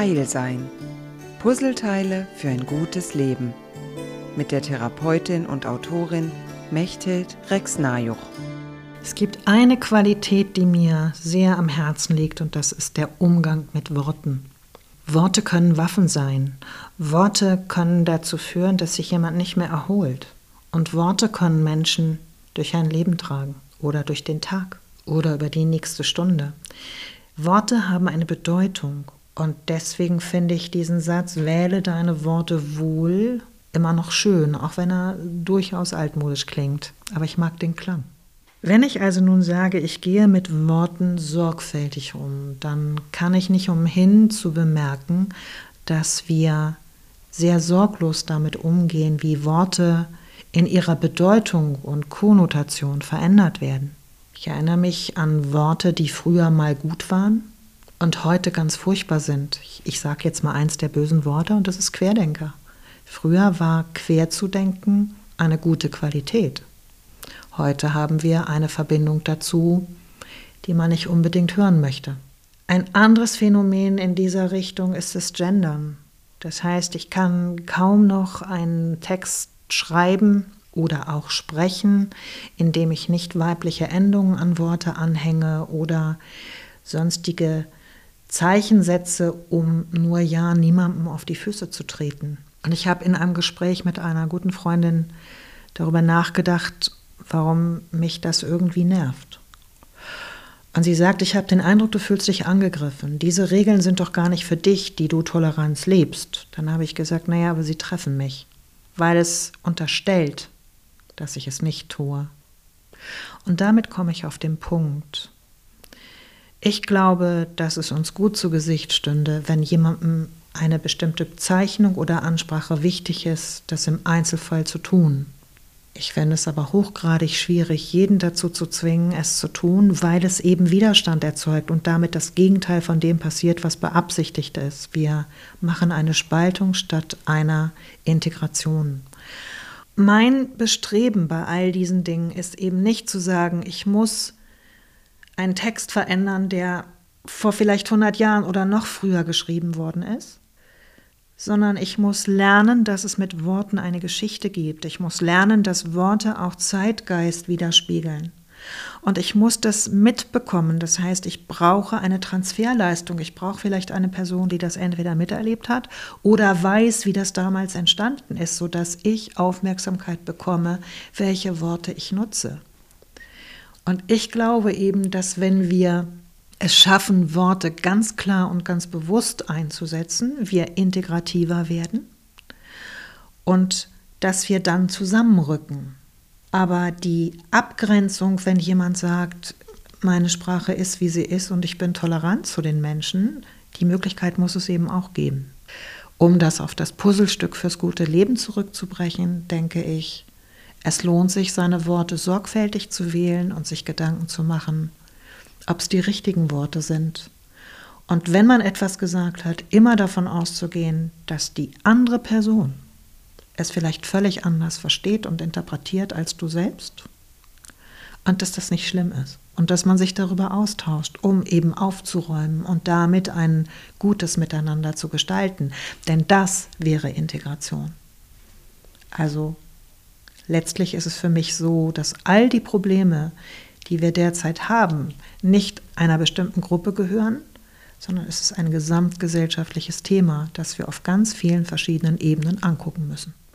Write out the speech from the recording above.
Heil sein. Puzzleteile für ein gutes Leben. Mit der Therapeutin und Autorin Mechthild Rex-Najuch. Es gibt eine Qualität, die mir sehr am Herzen liegt, und das ist der Umgang mit Worten. Worte können Waffen sein. Worte können dazu führen, dass sich jemand nicht mehr erholt. Und Worte können Menschen durch ein Leben tragen oder durch den Tag oder über die nächste Stunde. Worte haben eine Bedeutung und deswegen finde ich diesen Satz, wähle deine Worte wohl, immer noch schön, auch wenn er durchaus altmodisch klingt. Aber ich mag den Klang. Wenn ich also nun sage, ich gehe mit Worten sorgfältig um, dann kann ich nicht umhin zu bemerken, dass wir sehr sorglos damit umgehen, wie Worte in ihrer Bedeutung und Konnotation verändert werden. Ich erinnere mich an Worte, die früher mal gut waren und heute ganz furchtbar sind. Ich, ich sage jetzt mal eins der bösen Worte und das ist Querdenker. Früher war querzudenken eine gute Qualität. Heute haben wir eine Verbindung dazu, die man nicht unbedingt hören möchte. Ein anderes Phänomen in dieser Richtung ist das Gendern. Das heißt, ich kann kaum noch einen Text schreiben oder auch sprechen, indem ich nicht weibliche Endungen an Worte anhänge oder sonstige Zeichen setze, um nur ja niemandem auf die Füße zu treten. Und ich habe in einem Gespräch mit einer guten Freundin darüber nachgedacht, warum mich das irgendwie nervt. Und sie sagt, ich habe den Eindruck, du fühlst dich angegriffen. Diese Regeln sind doch gar nicht für dich, die du Toleranz lebst. Dann habe ich gesagt, naja, aber sie treffen mich, weil es unterstellt, dass ich es nicht tue. Und damit komme ich auf den Punkt. Ich glaube, dass es uns gut zu Gesicht stünde, wenn jemandem eine bestimmte Zeichnung oder Ansprache wichtig ist, das im Einzelfall zu tun. Ich fände es aber hochgradig schwierig, jeden dazu zu zwingen, es zu tun, weil es eben Widerstand erzeugt und damit das Gegenteil von dem passiert, was beabsichtigt ist. Wir machen eine Spaltung statt einer Integration. Mein Bestreben bei all diesen Dingen ist eben nicht zu sagen, ich muss einen Text verändern, der vor vielleicht 100 Jahren oder noch früher geschrieben worden ist, sondern ich muss lernen, dass es mit Worten eine Geschichte gibt. Ich muss lernen, dass Worte auch Zeitgeist widerspiegeln. Und ich muss das mitbekommen. Das heißt, ich brauche eine Transferleistung. Ich brauche vielleicht eine Person, die das entweder miterlebt hat oder weiß, wie das damals entstanden ist, sodass ich Aufmerksamkeit bekomme, welche Worte ich nutze. Und ich glaube eben, dass wenn wir es schaffen, Worte ganz klar und ganz bewusst einzusetzen, wir integrativer werden und dass wir dann zusammenrücken. Aber die Abgrenzung, wenn jemand sagt, meine Sprache ist, wie sie ist und ich bin tolerant zu den Menschen, die Möglichkeit muss es eben auch geben. Um das auf das Puzzlestück fürs gute Leben zurückzubrechen, denke ich, es lohnt sich, seine Worte sorgfältig zu wählen und sich Gedanken zu machen, ob es die richtigen Worte sind. Und wenn man etwas gesagt hat, immer davon auszugehen, dass die andere Person es vielleicht völlig anders versteht und interpretiert als du selbst und dass das nicht schlimm ist und dass man sich darüber austauscht, um eben aufzuräumen und damit ein gutes Miteinander zu gestalten. Denn das wäre Integration. Also letztlich ist es für mich so, dass all die Probleme, die wir derzeit haben, nicht einer bestimmten Gruppe gehören, sondern es ist ein gesamtgesellschaftliches Thema, das wir auf ganz vielen verschiedenen Ebenen angucken müssen.